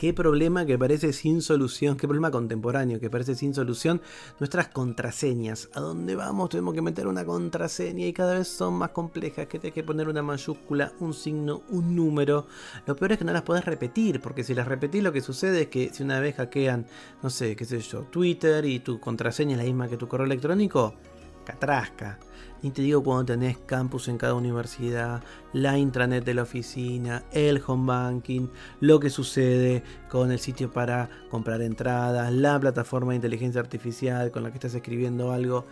Qué problema que parece sin solución, qué problema contemporáneo que parece sin solución. Nuestras contraseñas. ¿A dónde vamos? Tenemos que meter una contraseña y cada vez son más complejas. Que tienes que poner una mayúscula, un signo, un número. Lo peor es que no las podés repetir, porque si las repetís lo que sucede es que si una vez hackean, no sé, qué sé yo, Twitter y tu contraseña es la misma que tu correo electrónico, catrasca. Ni te digo cuando tenés campus en cada universidad, la intranet de la oficina, el home banking, lo que sucede con el sitio para comprar entradas, la plataforma de inteligencia artificial con la que estás escribiendo algo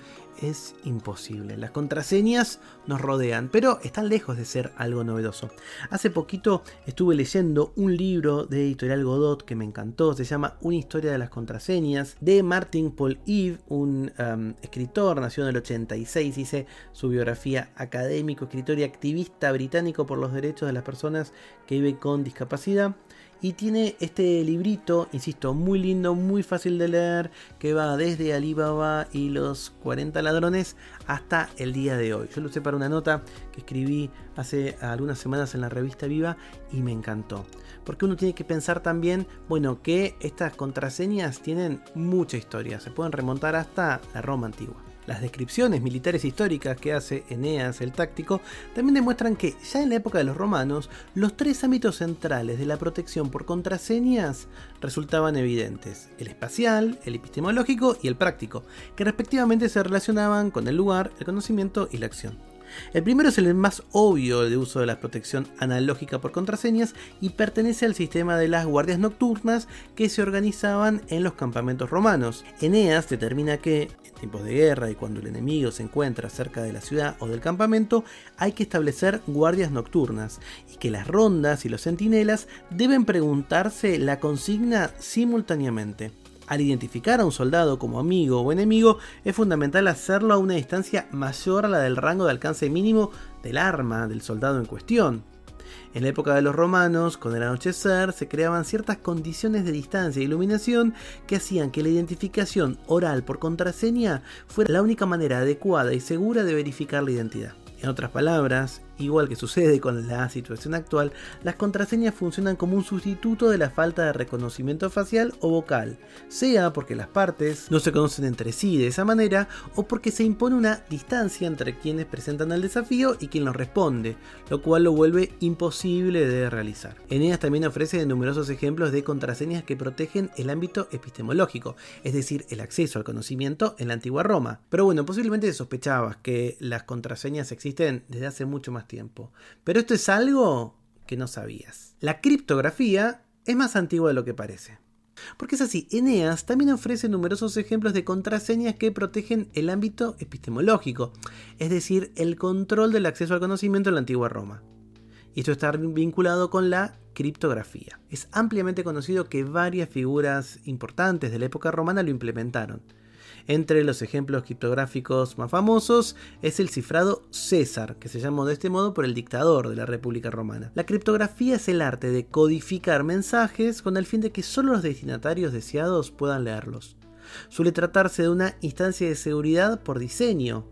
es imposible. Las contraseñas nos rodean, pero están lejos de ser algo novedoso. Hace poquito estuve leyendo un libro de Editorial Godot que me encantó, se llama Una historia de las contraseñas, de Martin Paul Eve, un um, escritor, nació en el 86, su biografía académico, escritor y activista británico por los derechos de las personas que viven con discapacidad. Y tiene este librito, insisto, muy lindo, muy fácil de leer, que va desde Alibaba y los 40 ladrones hasta el día de hoy. Yo lo usé para una nota que escribí hace algunas semanas en la revista Viva y me encantó. Porque uno tiene que pensar también, bueno, que estas contraseñas tienen mucha historia, se pueden remontar hasta la Roma antigua. Las descripciones militares históricas que hace Eneas el táctico también demuestran que ya en la época de los romanos los tres ámbitos centrales de la protección por contraseñas resultaban evidentes, el espacial, el epistemológico y el práctico, que respectivamente se relacionaban con el lugar, el conocimiento y la acción. El primero es el más obvio de uso de la protección analógica por contraseñas y pertenece al sistema de las guardias nocturnas que se organizaban en los campamentos romanos. Eneas determina que, en tiempos de guerra y cuando el enemigo se encuentra cerca de la ciudad o del campamento, hay que establecer guardias nocturnas y que las rondas y los centinelas deben preguntarse la consigna simultáneamente. Al identificar a un soldado como amigo o enemigo, es fundamental hacerlo a una distancia mayor a la del rango de alcance mínimo del arma del soldado en cuestión. En la época de los romanos, con el anochecer, se creaban ciertas condiciones de distancia e iluminación que hacían que la identificación oral por contraseña fuera la única manera adecuada y segura de verificar la identidad. En otras palabras, igual que sucede con la situación actual, las contraseñas funcionan como un sustituto de la falta de reconocimiento facial o vocal, sea porque las partes no se conocen entre sí de esa manera o porque se impone una distancia entre quienes presentan el desafío y quien lo responde, lo cual lo vuelve imposible de realizar. Eneas también ofrece numerosos ejemplos de contraseñas que protegen el ámbito epistemológico, es decir, el acceso al conocimiento en la antigua Roma. Pero bueno, posiblemente sospechabas que las contraseñas existen desde hace mucho más tiempo. Pero esto es algo que no sabías. La criptografía es más antigua de lo que parece. Porque es así, Eneas también ofrece numerosos ejemplos de contraseñas que protegen el ámbito epistemológico, es decir, el control del acceso al conocimiento en la antigua Roma. Y esto está vinculado con la criptografía. Es ampliamente conocido que varias figuras importantes de la época romana lo implementaron. Entre los ejemplos criptográficos más famosos es el cifrado César, que se llamó de este modo por el dictador de la República Romana. La criptografía es el arte de codificar mensajes con el fin de que solo los destinatarios deseados puedan leerlos. Suele tratarse de una instancia de seguridad por diseño,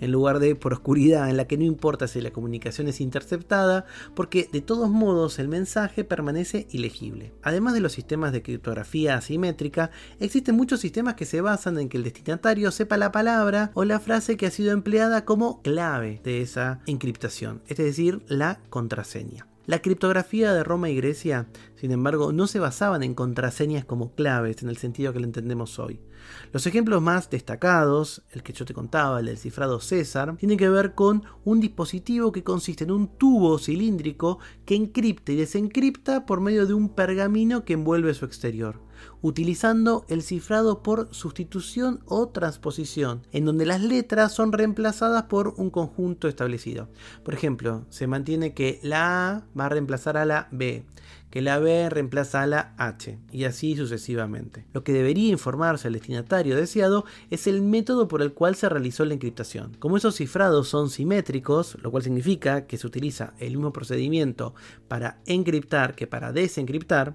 en lugar de por oscuridad, en la que no importa si la comunicación es interceptada, porque de todos modos el mensaje permanece ilegible. Además de los sistemas de criptografía asimétrica, existen muchos sistemas que se basan en que el destinatario sepa la palabra o la frase que ha sido empleada como clave de esa encriptación, es decir, la contraseña. La criptografía de Roma y Grecia, sin embargo, no se basaban en contraseñas como claves en el sentido que lo entendemos hoy. Los ejemplos más destacados, el que yo te contaba, el del cifrado César, tiene que ver con un dispositivo que consiste en un tubo cilíndrico que encripta y desencripta por medio de un pergamino que envuelve su exterior utilizando el cifrado por sustitución o transposición, en donde las letras son reemplazadas por un conjunto establecido. Por ejemplo, se mantiene que la A va a reemplazar a la B, que la B reemplaza a la H, y así sucesivamente. Lo que debería informarse al destinatario deseado es el método por el cual se realizó la encriptación. Como esos cifrados son simétricos, lo cual significa que se utiliza el mismo procedimiento para encriptar que para desencriptar,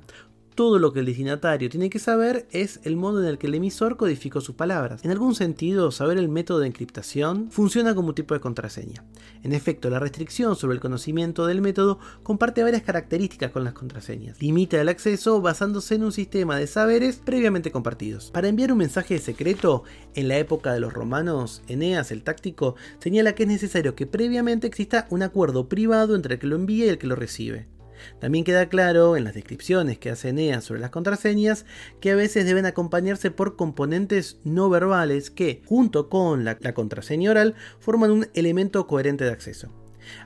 todo lo que el destinatario tiene que saber es el modo en el que el emisor codificó sus palabras. En algún sentido, saber el método de encriptación funciona como un tipo de contraseña. En efecto, la restricción sobre el conocimiento del método comparte varias características con las contraseñas. Limita el acceso basándose en un sistema de saberes previamente compartidos. Para enviar un mensaje secreto, en la época de los romanos, Eneas el táctico señala que es necesario que previamente exista un acuerdo privado entre el que lo envía y el que lo recibe. También queda claro en las descripciones que hace Enea sobre las contraseñas que a veces deben acompañarse por componentes no verbales que, junto con la, la contraseña oral, forman un elemento coherente de acceso.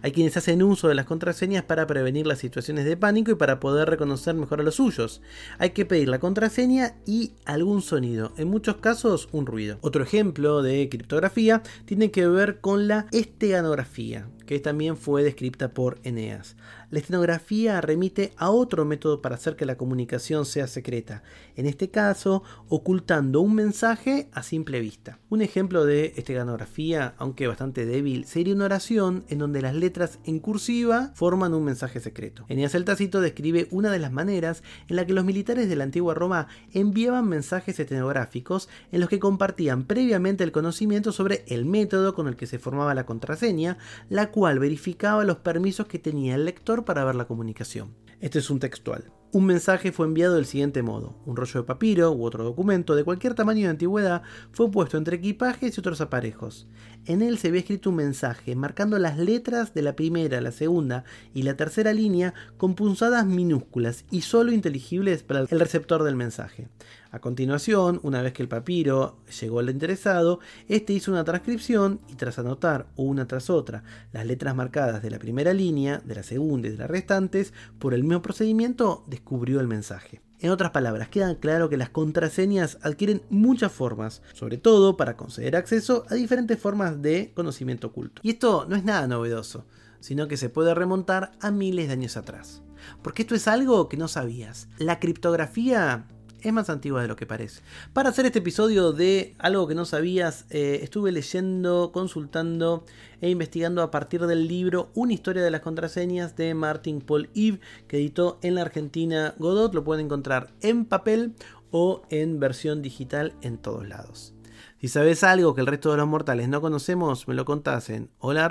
Hay quienes hacen uso de las contraseñas para prevenir las situaciones de pánico y para poder reconocer mejor a los suyos. Hay que pedir la contraseña y algún sonido, en muchos casos un ruido. Otro ejemplo de criptografía tiene que ver con la esteganografía, que también fue descrita por Eneas. La estenografía remite a otro método para hacer que la comunicación sea secreta, en este caso ocultando un mensaje a simple vista. Un ejemplo de esteganografía, aunque bastante débil, sería una oración en donde las letras en cursiva forman un mensaje secreto. Eneas el Tácito describe una de las maneras en la que los militares de la antigua Roma enviaban mensajes estenográficos en los que compartían previamente el conocimiento sobre el método con el que se formaba la contraseña, la cual verificaba los permisos que tenía el lector para ver la comunicación. Este es un textual. Un mensaje fue enviado del siguiente modo. Un rollo de papiro u otro documento de cualquier tamaño de antigüedad fue puesto entre equipajes y otros aparejos. En él se había escrito un mensaje marcando las letras de la primera, la segunda y la tercera línea con punzadas minúsculas y solo inteligibles para el receptor del mensaje. A continuación, una vez que el papiro llegó al interesado, este hizo una transcripción y tras anotar una tras otra las letras marcadas de la primera línea, de la segunda y de las restantes, por el mismo procedimiento descubrió el mensaje. En otras palabras, queda claro que las contraseñas adquieren muchas formas, sobre todo para conceder acceso a diferentes formas de conocimiento oculto. Y esto no es nada novedoso, sino que se puede remontar a miles de años atrás. Porque esto es algo que no sabías. La criptografía es más antigua de lo que parece. Para hacer este episodio de algo que no sabías, eh, estuve leyendo, consultando e investigando a partir del libro Una historia de las contraseñas de Martin Paul Eve, que editó en la Argentina Godot. Lo pueden encontrar en papel o en versión digital en todos lados. Si sabes algo que el resto de los mortales no conocemos, me lo contás en hola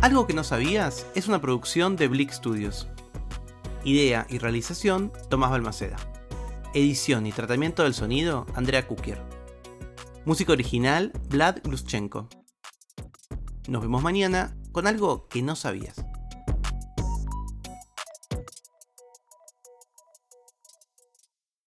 Algo que no sabías es una producción de Blick Studios. Idea y realización, Tomás Balmaceda. Edición y tratamiento del sonido, Andrea Kukier. Música original, Vlad Gluschenko. Nos vemos mañana con algo que no sabías.